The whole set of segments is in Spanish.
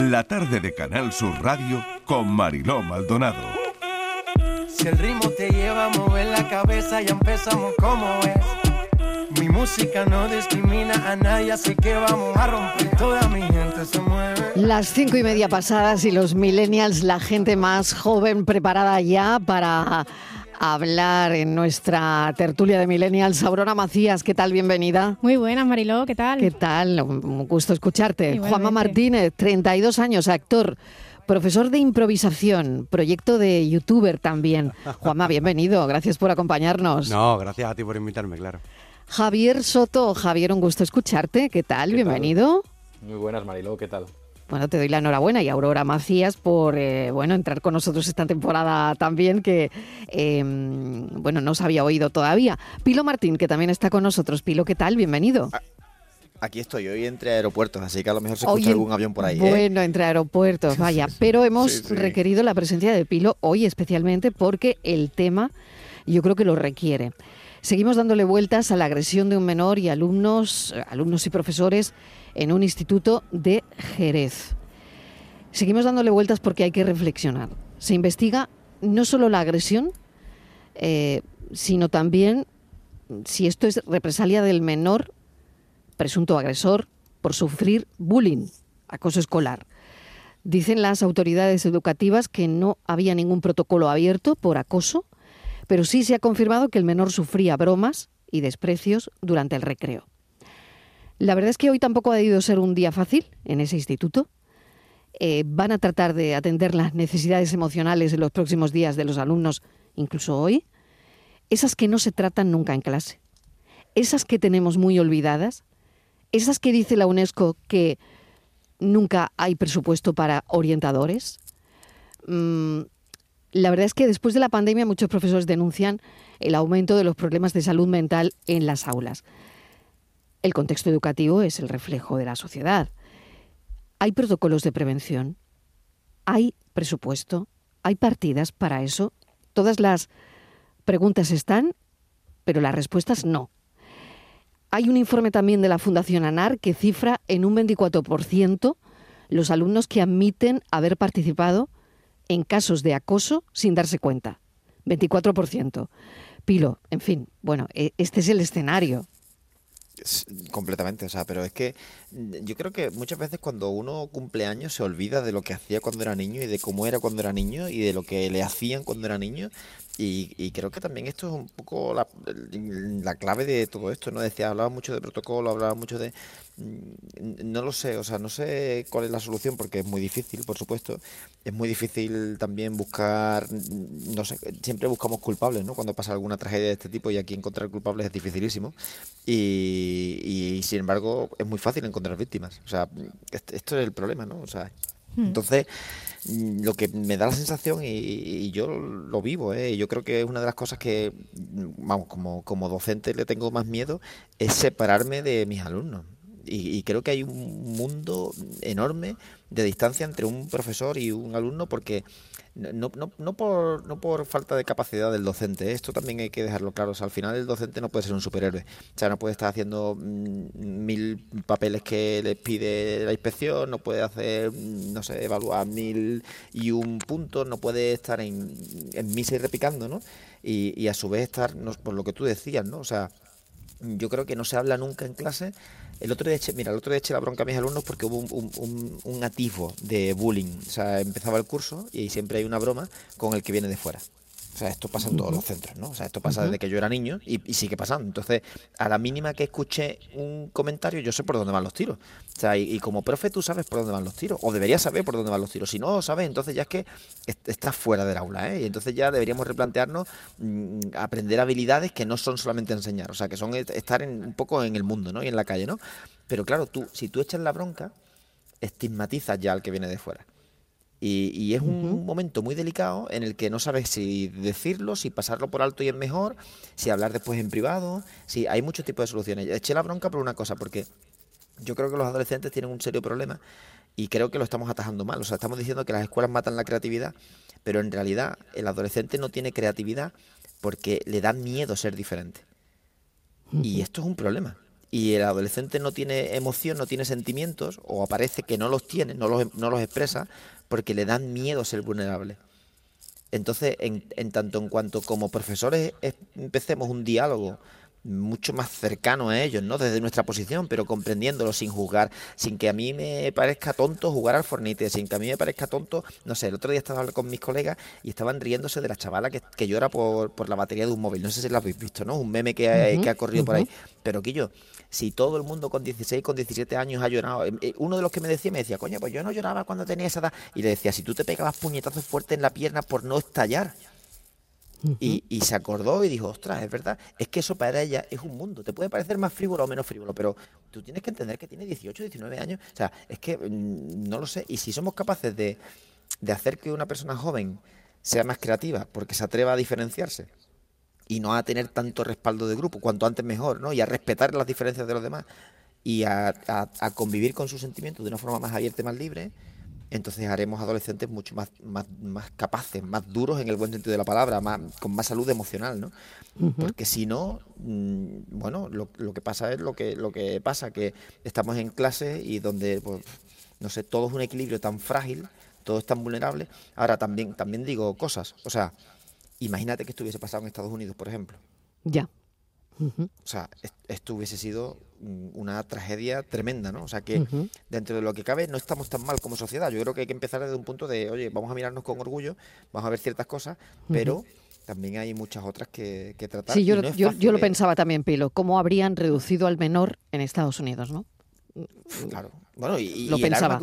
La tarde de Canal Sur Radio con Mariló Maldonado. Si el ritmo te lleva a mover la cabeza, ya empezamos como es. Mi música no discrimina a nadie, así que vamos a romper. Toda mi gente se mueve. Las cinco y media pasadas y los millennials, la gente más joven preparada ya para hablar en nuestra tertulia de millennials. Aurora Macías, ¿qué tal? Bienvenida. Muy buenas, Mariló, ¿qué tal? ¿Qué tal? Un gusto escucharte. Igualmente. Juanma Martínez, 32 años, actor. Profesor de improvisación, proyecto de youtuber también. Juanma, bienvenido, gracias por acompañarnos. No, gracias a ti por invitarme, claro. Javier Soto, Javier, un gusto escucharte. ¿Qué tal? ¿Qué tal? bienvenido. Muy buenas, Mariló, ¿qué tal? Bueno, te doy la enhorabuena y Aurora Macías por eh, bueno entrar con nosotros esta temporada también, que eh, bueno no os había oído todavía. Pilo Martín, que también está con nosotros. Pilo, ¿qué tal? Bienvenido. Aquí estoy, hoy entre aeropuertos, así que a lo mejor se escucha algún avión por ahí. ¿eh? Bueno, entre aeropuertos, vaya. Pero hemos Sí, sí. requerido la presencia de Pilo hoy especialmente porque el tema yo creo que lo requiere. Seguimos dándole vueltas a la agresión de un menor y alumnos, alumnos y profesores en un instituto de Jerez. Seguimos dándole vueltas porque hay que reflexionar. Se investiga no solo la agresión, eh, sino también si esto es represalia del menor presunto agresor por sufrir bullying, acoso escolar. Dicen las autoridades educativas que no había ningún protocolo abierto por acoso, pero sí se ha confirmado que el menor sufría bromas y desprecios durante el recreo. La verdad es que hoy tampoco ha debido ser un día fácil en ese instituto. Eh, van a tratar de atender las necesidades emocionales en los próximos días de los alumnos, incluso hoy, esas que no se tratan nunca en clase, esas que tenemos muy olvidadas, esas que dice la UNESCO que nunca hay presupuesto para orientadores. Mm, la verdad es que después de la pandemia muchos profesores denuncian el aumento de los problemas de salud mental en las aulas. El contexto educativo es el reflejo de la sociedad. ¿Hay protocolos de prevención? ¿Hay presupuesto? ¿Hay partidas para eso? Todas las preguntas están, pero las respuestas no. Hay un informe también de la Fundación ANAR que cifra en un 24% los alumnos que admiten haber participado en casos de acoso sin darse cuenta. 24%. Pilo, en fin, bueno, e- este es el escenario. Completamente, o sea, pero es que mm, yo creo que muchas veces cuando uno cumple años se olvida de lo que hacía cuando era niño y de cómo era cuando era niño y de lo que le hacían cuando era niño. Y, y creo que también esto es un poco la, la clave de todo esto, ¿no? Decía, hablaba mucho de protocolo, hablaba mucho de... No lo sé, o sea, no sé cuál es la solución porque es muy difícil, por supuesto. Es muy difícil también buscar, no sé, siempre buscamos culpables, ¿no? Cuando pasa alguna tragedia de este tipo y aquí encontrar culpables es dificilísimo. Y, y, sin embargo es muy fácil encontrar víctimas. O sea, est- esto es el problema, ¿no? O sea, entonces mm, lo que me da la sensación y, y yo lo vivo, ¿eh? yo creo que es una de las cosas que, vamos, como, como docente le tengo más miedo, es separarme de mis alumnos. Y, y creo que hay un mundo enorme de distancia entre un profesor y un alumno porque no, no, no, por, no por falta de capacidad del docente, ¿eh? esto también hay que dejarlo claro. O sea, al final el docente no puede ser un superhéroe. O sea, no puede estar haciendo mm, mil papeles que les pide la inspección, no puede hacer, mm, no sé, evaluar mil y un puntos, no puede estar en, en misa y repicando, ¿no? Y, y a su vez estar, por lo que tú decías, ¿no? O sea, yo creo que no se habla nunca en clase. El otro día eché, mira, el otro día eché la bronca a mis alumnos porque hubo un, un, atisbo de bullying. O sea, empezaba el curso y siempre hay una broma con el que viene de fuera. O sea, esto pasa en todos los centros, ¿no? O sea, esto pasa desde que yo era niño y, y sigue pasando. Entonces, a la mínima que escuché un comentario, yo sé por dónde van los tiros. O sea, y, y como profe tú sabes por dónde van los tiros, o deberías saber por dónde van los tiros. Si no lo sabes, entonces ya es que est- estás fuera del aula, ¿eh? Y entonces ya deberíamos replantearnos mm, aprender habilidades que no son solamente enseñar, o sea, que son est- estar en, un poco en el mundo, ¿no? Y en la calle, ¿no? Pero claro, tú, si tú echas la bronca, estigmatizas ya al que viene de fuera. Y, y es un momento muy delicado en el que no sabes si decirlo, si pasarlo por alto y es mejor, si hablar después en privado, si hay muchos tipos de soluciones. Eché la bronca por una cosa, porque yo creo que los adolescentes tienen un serio problema y creo que lo estamos atajando mal. O sea, estamos diciendo que las escuelas matan la creatividad, pero en realidad el adolescente no tiene creatividad porque le da miedo ser diferente. Y esto es un problema. Y el adolescente no tiene emoción, no tiene sentimientos, o aparece que no los tiene, no los, no los expresa, porque le dan miedo ser vulnerable. Entonces, en, en tanto en cuanto como profesores empecemos un diálogo mucho más cercano a ellos, ¿no? Desde nuestra posición, pero comprendiéndolo sin juzgar, sin que a mí me parezca tonto jugar al Fornite, sin que a mí me parezca tonto, no sé, el otro día estaba hablando con mis colegas y estaban riéndose de la chavala que, que llora por, por, la batería de un móvil. No sé si lo habéis visto, ¿no? Un meme que, ha, que ha corrido por ahí. Pero Quillo, si todo el mundo con 16, con 17 años ha llorado, eh, eh, uno de los que me decía, me decía, coño, pues yo no lloraba cuando tenía esa edad. Y le decía, si tú te pegabas puñetazos fuertes en la pierna por no estallar y, se acordó y dijo, ostras, es verdad, es que eso para ella es un mundo. Te puede parecer más frívolo o menos frívolo, pero tú tienes que entender que tiene 18, 19 años. O sea, es que mm, no lo sé. Y si somos capaces de, hacer que una persona joven sea más creativa, porque se atreva a diferenciarse y no a tener tanto respaldo de grupo, cuanto antes mejor, ¿no? Y a respetar las diferencias de los demás y a, a convivir con sus sentimientos de una forma más abierta y más libre, entonces haremos adolescentes mucho más, más, más, capaces, más duros en el buen sentido de la palabra, más, con más salud emocional, ¿no? Porque si no, mm, bueno, lo, lo, que pasa es lo que, lo que pasa, que estamos en clase y donde, pues, no sé, todo es un equilibrio tan frágil, todo es tan vulnerable. Ahora también, también digo cosas, o sea, imagínate que estuviese pasado en Estados Unidos, por ejemplo. Ya. O sea, esto hubiese sido una tragedia tremenda, ¿no? O sea que dentro de lo que cabe no estamos tan mal como sociedad. Yo creo que hay que empezar desde un punto de, oye, vamos a mirarnos con orgullo, vamos a ver ciertas cosas, pero también hay muchas otras que, tratar. Sí, yo, yo, lo pensaba también, Pilo, cómo habrían reducido al menor en Estados Unidos, ¿no? Claro. Bueno, y, lo pensaba.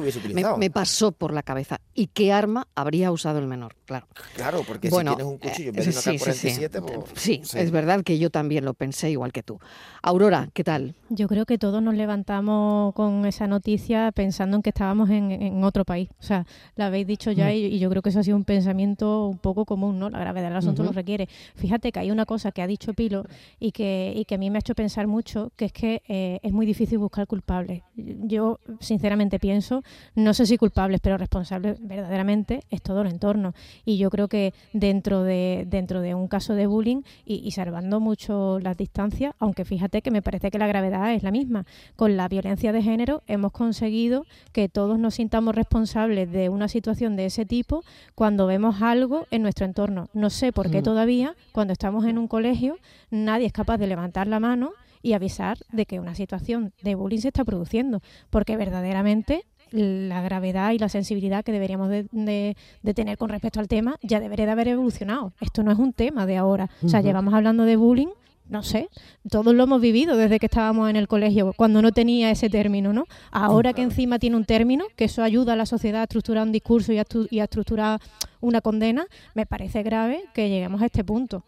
me, pasó por la cabeza. ¿Y qué arma habría usado el menor? Claro. Claro, porque si tienes un cuchillo en vez de una sí, 47 sí, pues, sí. es verdad que yo también lo pensé igual que tú. Aurora, ¿qué tal? Yo creo que todos nos levantamos con esa noticia pensando en que estábamos en, otro país. O sea, la habéis dicho ya mm. y, yo creo que eso ha sido un pensamiento un poco común, ¿no? La gravedad del asunto lo requiere. Fíjate que hay una cosa que ha dicho Pilo y que, y que a mí me ha hecho pensar mucho, que es que eh, es muy difícil buscar culpables. Yo sinceramente pienso, no sé si culpables, pero responsables verdaderamente es todo el entorno. Y yo creo que dentro de, dentro de un caso de bullying y, salvando mucho las distancias, aunque fíjate que me parece que la gravedad es la misma, con la violencia de género hemos conseguido que todos nos sintamos responsables de una situación de ese tipo cuando vemos algo en nuestro entorno. No sé por qué mm. todavía, cuando estamos en un colegio, nadie es capaz de levantar la mano y avisar de que una situación de bullying se está produciendo, porque verdaderamente la gravedad y la sensibilidad que deberíamos de, tener con respecto al tema ya debería de haber evolucionado. Esto no es un tema de ahora. O sea, llevamos hablando de bullying, no sé, todos lo hemos vivido desde que estábamos en el colegio, cuando no tenía ese término, ¿no? Ahora que encima tiene un término, que eso ayuda a la sociedad a estructurar un discurso y a, y a estructurar una condena, me parece grave que lleguemos a este punto.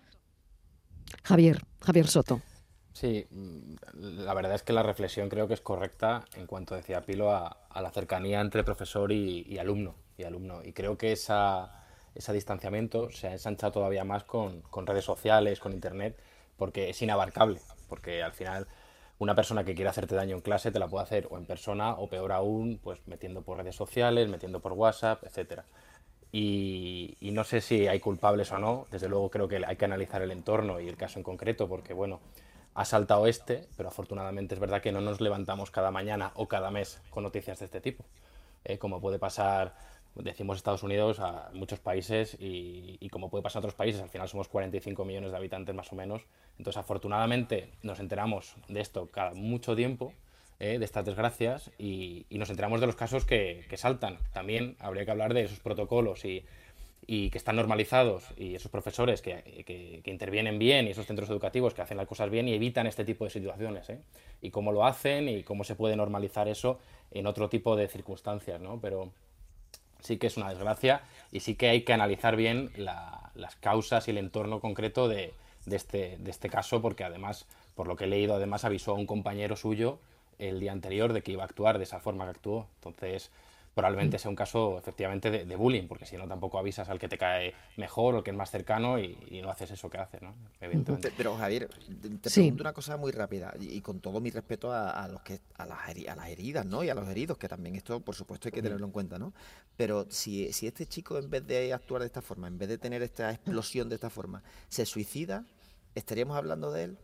Javier, Javier Soto. Sí, mm, la verdad es que la reflexión creo que es correcta en cuanto decía Pilo a, la cercanía entre profesor y, alumno y alumno. Y creo que esa, ese distanciamiento se ha ensanchado todavía más con, redes sociales, con internet, porque es inabarcable. Porque al final una persona que quiere hacerte daño en clase te la puede hacer o en persona o peor aún, pues metiendo por redes sociales, metiendo por WhatsApp, etcétera. Y, y, no sé si hay culpables o no. Desde luego creo que hay que analizar el entorno y el caso en concreto, porque bueno ha saltado este, pero afortunadamente es verdad que no nos levantamos cada mañana o cada mes con noticias de este tipo. Eh, como puede pasar, decimos Estados Unidos, a muchos países y, como puede pasar a otros países, al final somos 45 millones de habitantes más o menos. Entonces, afortunadamente nos enteramos de esto cada mucho tiempo, eh, de estas desgracias, y, nos enteramos de los casos que, que saltan. También habría que hablar de esos protocolos y y que están normalizados y esos profesores que, que, intervienen bien y esos centros educativos que hacen las cosas bien y evitan este tipo de situaciones. ¿eh? Y cómo lo hacen y cómo se puede normalizar eso en otro tipo de circunstancias. ¿no? Pero sí que es una desgracia y sí que hay que analizar bien las causas y el entorno concreto de, de, este, de este caso porque además, por lo que he leído, además avisó a un compañero suyo el día anterior de que iba a actuar de esa forma que actuó. Entonces, probablemente sea un caso efectivamente de, bullying, porque si no tampoco avisas al que te cae mejor o que es más cercano y, no haces eso que hace, ¿no? Evidentemente. Pero Javier, te pregunto una cosa muy rápida y, con todo mi respeto a, los que a las, a las heridas, ¿no? Y a los heridos, que también esto, por supuesto, hay que tenerlo en cuenta, ¿no? Pero si, si este chico en vez de actuar de esta forma, en vez de tener esta explosión de esta forma, se suicida, ¿estaríamos hablando de él?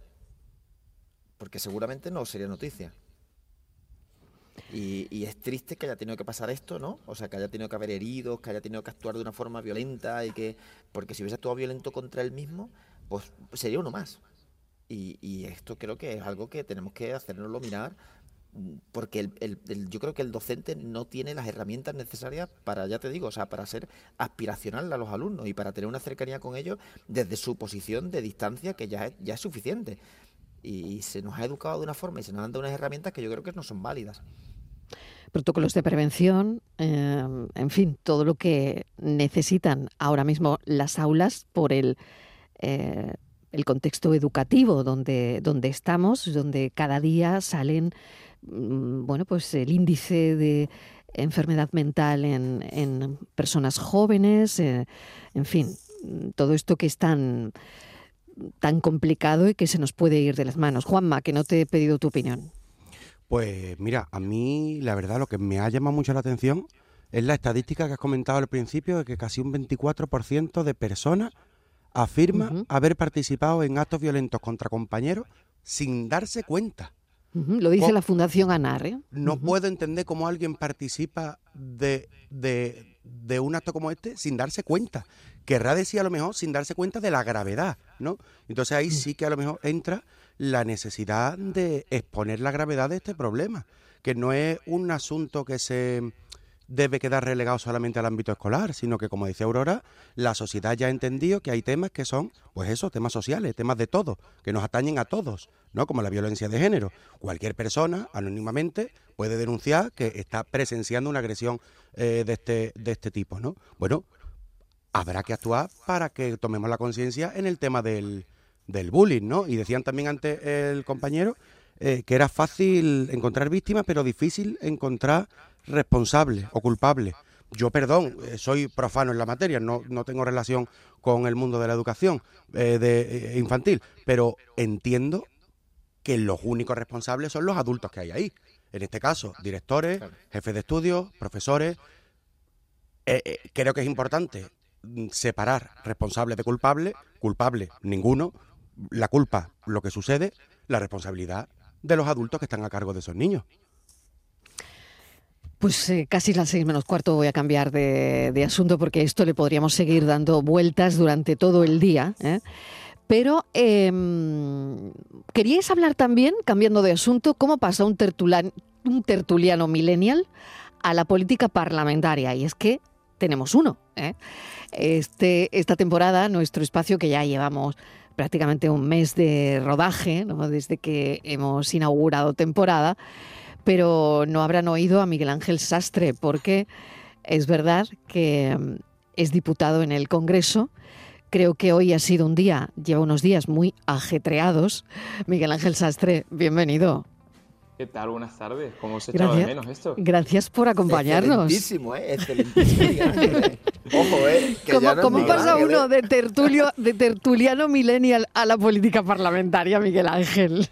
porque seguramente no sería noticia. Y, es triste que haya tenido que pasar esto, ¿no? O sea, que haya tenido que haber heridos, que haya tenido que actuar de una forma violenta y que... Porque si hubiese actuado violento contra él mismo, pues sería uno más. Y, esto creo que es algo que tenemos que hacernoslo mirar porque yo creo que el docente no tiene las herramientas necesarias para, ya te digo, o sea, para ser aspiracional a los alumnos y para tener una cercanía con ellos desde su posición de distancia que ya es, ya es suficiente. Y, se nos ha educado de una forma y se nos han dado unas herramientas que yo creo que no son válidas. Protocolos de prevención, eh, en fin, todo lo que necesitan ahora mismo las aulas por el... Eh, el contexto educativo donde, donde estamos, donde cada día salen Mm, bueno, pues el índice de enfermedad mental en, personas jóvenes, eh, en fin, todo esto que es tan, tan complicado y que se nos puede ir de las manos. Juanma, que no te he pedido tu opinión. Pues mira, a mí la verdad lo que me ha llamado mucho la atención es la estadística que has comentado al principio de que casi un 24% de personas afirma haber participado en actos violentos contra compañeros sin darse cuenta. Lo dice la Fundación ANAR. ¿eh? No puedo entender cómo alguien participa de, de, un acto como este sin darse cuenta. Querrá decir a lo mejor sin darse cuenta de la gravedad, ¿no? Entonces ahí mm. sí que a lo mejor entra la necesidad de exponer la gravedad de este problema, que no es un asunto que se debe quedar relegado solamente al ámbito escolar, sino que, como decía Aurora, la sociedad ya ha entendido que hay temas que son, pues eso, temas sociales, temas de todo, que nos atañen a todos, ¿no? Como la violencia de género. Cualquier persona, anónimamente, puede denunciar que está presenciando una agresión eh, de, este, de este tipo, ¿no? Bueno, habrá que actuar para que tomemos la conciencia en el tema del, del bullying, ¿no? Y decían también antes el compañero eh, que era fácil encontrar víctimas, pero difícil encontrar responsable o culpable. Yo, perdón, eh, soy profano en la materia, no, no tengo relación con el mundo de la educación eh, de, eh, infantil, pero entiendo que los únicos responsables son los adultos que hay ahí. En este caso, directores, jefes de estudios, profesores. creo que es importante mm, separar responsables de culpables. Culpable, ninguno. La culpa, lo que sucede. La responsabilidad de los adultos que están a cargo de esos niños. Pues eh, casi las seis menos cuarto voy a cambiar de, asunto porque esto le podríamos seguir dando vueltas durante todo el día. ¿eh? Pero eh, queríais hablar también, cambiando de asunto, cómo pasa un, un tertuliano millennial a la política parlamentaria. Y es que tenemos uno. ¿eh? Este, esta temporada, nuestro espacio que ya llevamos prácticamente un mes de rodaje, desde que hemos inaugurado temporada, pero no habrán oído a Miguel Ángel Sastre, porque es verdad que mm, es diputado en el Congreso. Creo que hoy ha sido un día, lleva unos días muy ajetreados. Miguel Ángel Sastre, bienvenido. ¿Qué tal? Buenas tardes. ¿Cómo se echaba de menos esto? Gracias por acompañarnos. Excelentísimo, ¿eh? Excelentísimo. Ojo, ¿eh? ¿Cómo, pasa uno de, tertulio, de tertuliano millennial a la política parlamentaria, Miguel Ángel?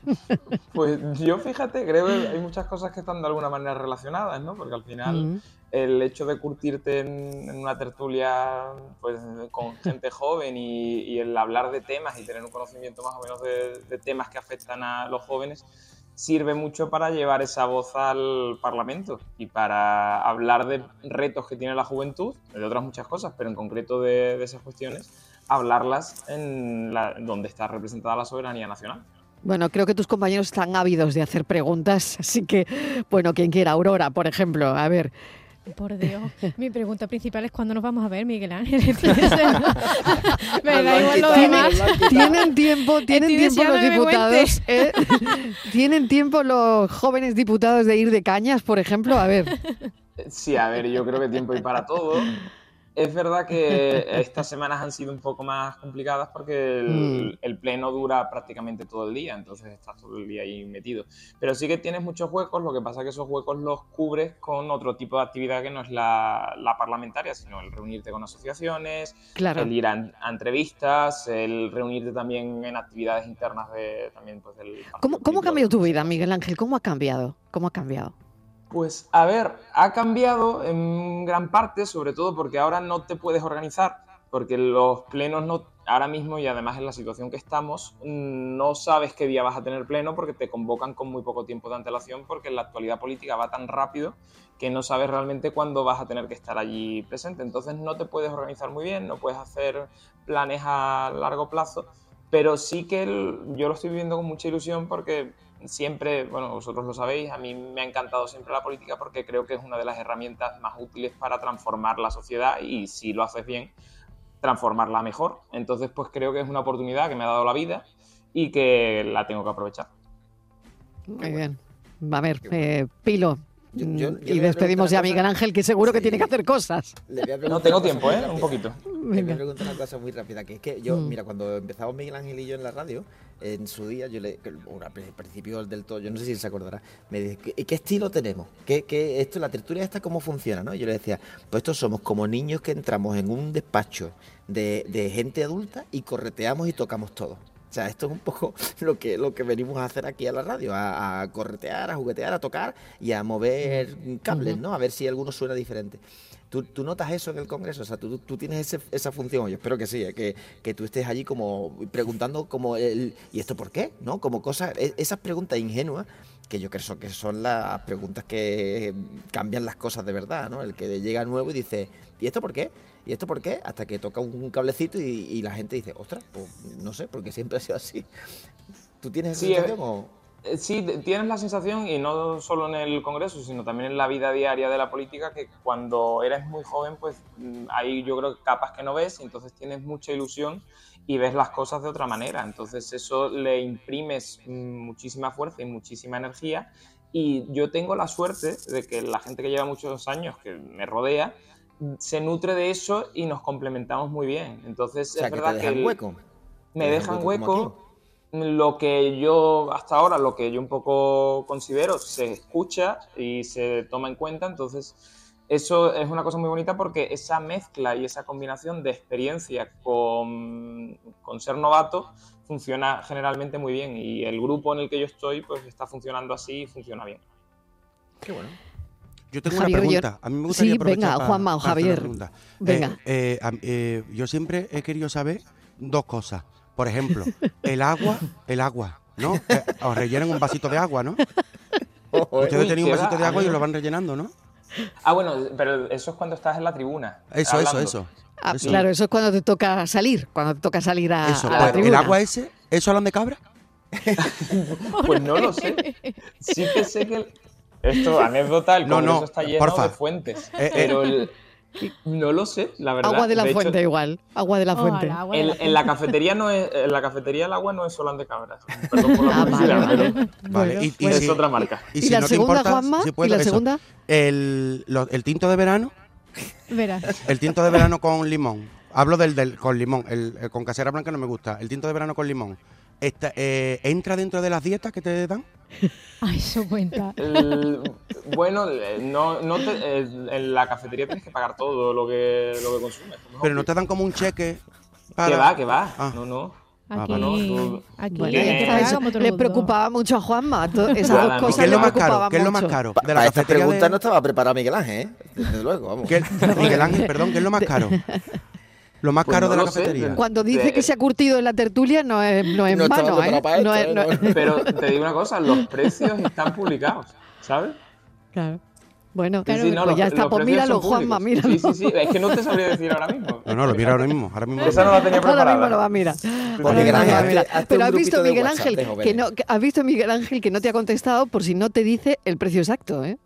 Pues yo fíjate, creo que hay muchas cosas que están de alguna manera relacionadas, ¿no? Porque al final el hecho de curtirte en, una tertulia pues, con gente joven y, el hablar de temas y tener un conocimiento más o menos de temas que afectan a los jóvenes sirve mucho para llevar esa voz al Parlamento y para hablar de retos que tiene la juventud, de otras muchas cosas, pero en concreto de, esas cuestiones, hablarlas en donde está representada la soberanía nacional. Bueno, creo que tus compañeros están ávidos de hacer preguntas, así que, bueno, quien quiera, Aurora, por ejemplo, a ver, por Dios. Mi pregunta principal es cuándo nos vamos a ver, Miguel Ángel. me da igual lo demás. Tienen tiempo, tienen tiempo los diputados. ¿eh? Tienen tiempo los jóvenes diputados de ir de cañas, por ejemplo. A ver. Sí, a ver, yo creo que tiempo hay para todo. Es verdad que estas semanas han sido un poco más complicadas porque mm. el, pleno dura prácticamente todo el día, entonces estás todo el día ahí metido. Pero sí que tienes muchos huecos, lo que pasa es que esos huecos los cubres con otro tipo de actividad que no es la, parlamentaria, sino el reunirte con asociaciones, el ir a, entrevistas, el reunirte también en actividades internas de, también pues, del... ¿Cómo, ¿Cómo ha cambiado tu vida, Miguel Ángel? ¿Cómo ha cambiado? ¿Cómo ha cambiado? Pues a ver, ha cambiado en gran parte, sobre todo porque ahora no te puedes organizar, porque los plenos no ahora mismo y además en la situación que estamos, no sabes qué día vas a tener pleno porque te convocan con muy poco tiempo de antelación porque la actualidad política va tan rápido que no sabes realmente cuándo vas a tener que estar allí presente. Entonces no te puedes organizar muy bien, no puedes hacer planes a largo plazo, pero sí que yo lo estoy viviendo con mucha ilusión porque siempre, bueno, vosotros lo sabéis, a mí me ha encantado siempre la política porque creo que es una de las herramientas más útiles para transformar la sociedad y si lo haces bien, transformarla mejor. Entonces, pues creo que es una oportunidad que me ha dado la vida y que la tengo que aprovechar. Muy bien. A ver, eh, Pilo, y despedimos ya a Miguel Ángel, que seguro que tiene que hacer cosas. No tengo tiempo, ¿eh? Un poquito. Me voy a preguntar una cosa muy rápida, que es que yo, mm. mira, cuando empezamos Miguel Ángel y yo en la radio, en su día, yo le, al principio del todo, yo no sé si se acordará, me dice, ¿qué, estilo tenemos? ¿Qué, ¿Qué, esto, la tertulia esta, cómo funciona? ¿no? Yo le decía, pues estos somos como niños que entramos en un despacho de, de gente adulta y correteamos y tocamos todo. O sea, esto es un poco lo que, lo que venimos a hacer aquí a la radio, a, corretear, a juguetear, a tocar y a mover cables, ¿no? A ver si alguno suena diferente. ¿Tú, notas eso en el Congreso? O sea, tú, tienes esa función, yo espero que sí, ¿eh? que, que, tú estés allí como preguntando como el, ¿y esto por qué? ¿No? Como cosas, e, esas preguntas ingenuas que yo creo que son las preguntas que cambian las cosas de verdad, ¿no? El que llega nuevo y dice, ¿y esto por qué? ¿Y esto por qué? Hasta que toca un cablecito y, la gente dice, ostras, pues no sé, porque siempre ha sido así. ¿Tú tienes esa sensación o...? Eh, sí, tienes la sensación, y no solo en el Congreso, sino también en la vida diaria de la política, que cuando eres muy joven, pues mm, hay yo creo capas que no ves, y entonces tienes mucha ilusión y ves las cosas de otra manera. Entonces eso le imprimes muchísima fuerza y muchísima energía. Y yo tengo la suerte de que la gente que lleva muchos años, que me rodea, se nutre de eso y nos complementamos muy bien. Entonces, es verdad que, dejan hueco. Me dejan hueco. Lo que yo, hasta ahora, lo que yo un poco considero, se escucha y se toma en cuenta. Entonces, eso es una cosa muy bonita porque esa mezcla y esa combinación de experiencia con, con ser novato funciona generalmente muy bien. Y el grupo en el que yo estoy, pues está funcionando así y funciona bien. Qué bueno. Yo tengo una pregunta. A mí me gustaría sí, venga, Juanma o Javier. Venga. Eh, eh, eh, yo siempre he querido saber dos cosas. Por ejemplo, el agua, el agua, ¿no? os rellenan un vasito de agua, ¿no? Ustedes tenían un vasito de agua y lo van rellenando, ¿no? Ah, bueno, pero eso es cuando estás en la tribuna. Eso, eso, eso. Ah, claro, eso es cuando te toca salir, cuando te toca salir a, eso, la tribuna. ¿El agua ese? ¿Eso hablan de cabra? pues no lo sé. Sí que sé que esto, anécdota, el Congreso está lleno de fuentes. Eh, eh. pero no lo sé, la verdad. Agua de la fuente igual, agua de la oh, fuente. en, la cafetería no es, en la cafetería el agua no es Solán de Cabras. Perdón por la ah, publicidad, pero vale. y, es otra marca. ¿Y, la segunda, Juanma? ¿Y la segunda? El, el, tinto de verano. Verás. El tinto de verano con limón. Hablo del, del con limón. El, con casera blanca no me gusta. El tinto de verano con limón. Eh, ¿Entra dentro de las dietas que te dan? Ay, eso cuenta. bueno, no, no en la cafetería tienes que pagar todo lo que, lo que consumes. Pero no te dan como un cheque para... Que va, que va. Ah. No, no. Aquí, aquí le preocupaba mucho a Juanma. Esas dos cosas ¿Qué es lo más caro? ¿Qué es lo más caro? De la esta pregunta no estaba preparada Miguel Ángel, ¿eh? Desde luego, vamos. Miguel Ángel, perdón, ¿qué es lo más caro? Lo más pues caro de la cafetería. Cuando dice que se ha curtido en la tertulia no es, no es mano, ¿eh? ¿eh? Pero te digo una cosa, los precios están publicados, ¿sabes? Claro. Bueno, claro, pues ya está. Pues míralo, Juanma, míralo. Sí, sí, sí. Es que no te sabría decir ahora mismo. No, no, lo mira ahora mismo. Ahora mismo Esa no la tenía preparada. Ahora mismo lo va a mirar. Pero has visto, Miguel Ángel, que no, has visto Miguel Ángel que no te ha contestado por si no te dice el precio exacto, ¿eh?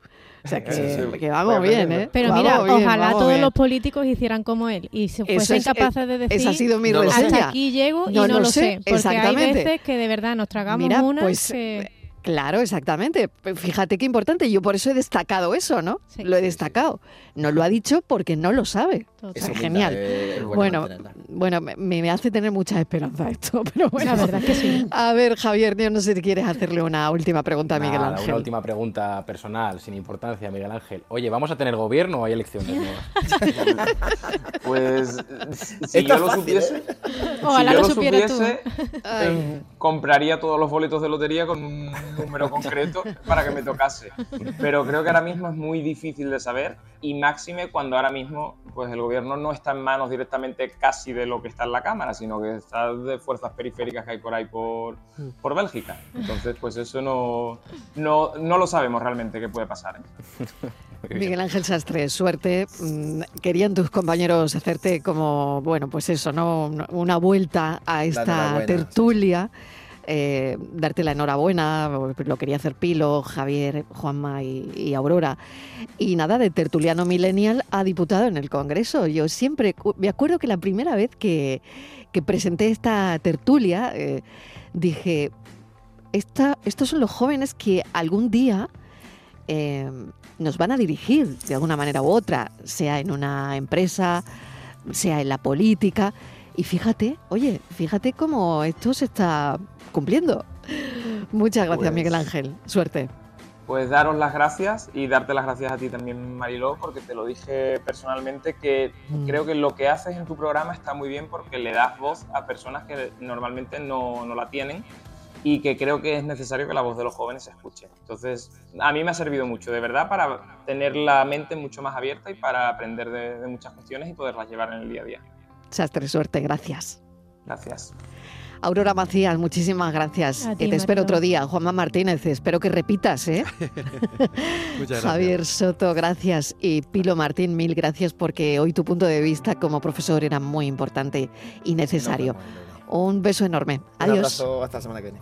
O sea, que, vamos bien, ¿eh? Pero mira, ojalá todos los políticos hicieran como él y se fuesen capaces de decir esa ha sido mi hasta aquí llego y no, lo sé. Porque hay veces que de verdad nos tragamos una pues, que... Claro, exactamente. Fíjate qué importante. Yo por eso he destacado eso, ¿no? lo he destacado. No lo ha dicho porque no lo sabe. Es genial. bueno, bueno, me, hace tener mucha esperanza esto, pero bueno. La verdad es que sí. A ver, Javier, yo no sé si quieres hacerle una última pregunta a Miguel Ángel. Una última pregunta personal, sin importancia, Miguel Ángel. Oye, ¿vamos a tener gobierno o hay elecciones pues si yo lo supiese, ¿eh? Ojalá si yo lo, supiese, em, compraría todos los boletos de lotería con un un número concreto para que me tocase. Pero creo que ahora mismo es muy difícil de saber y máxime cuando ahora mismo pues el gobierno no está en manos directamente casi de lo que está en la Cámara, sino que está de fuerzas periféricas que hay por ahí por, por Bélgica. Entonces, pues eso no, no, no lo sabemos realmente qué puede pasar. ¿eh? Miguel Ángel Sastre, suerte. Mm, querían tus compañeros hacerte como, bueno, pues eso, ¿no? Una vuelta a esta tertulia. Eh, darte la enhorabuena, lo quería hacer Pilo, Javier, Juanma y, Aurora. Y nada, de tertuliano millennial a diputado en el Congreso. Yo siempre, me acuerdo que la primera vez que, presenté esta tertulia, eh, dije, esta, estos son los jóvenes que algún día eh, nos van a dirigir de alguna manera u otra, sea en una empresa, sea en la política. Y fíjate, oye, fíjate cómo esto se está cumpliendo. Muchas gracias, pues Miguel Ángel. Suerte. Pues daros las gracias y darte las gracias a ti también, Mariló, porque te lo dije personalmente que mm. creo que lo que haces en tu programa está muy bien porque le das voz a personas que normalmente no, no la tienen y que creo que es necesario que la voz de los jóvenes se escuche. Entonces, a mí me ha servido mucho, de verdad, para tener la mente mucho más abierta y para aprender de, muchas cuestiones y poderlas llevar en el día a día. Sastre, suerte, gracias. Gracias. Aurora Macías, muchísimas gracias. y te espero otro día. Juanma Martínez, espero que repitas, ¿eh? Muchas gracias. Javier Soto, gracias. Y Pilo Martín, mil gracias porque hoy tu punto de vista como profesor era muy importante y necesario. Un beso enorme. Adiós. Un abrazo, hasta la semana que viene.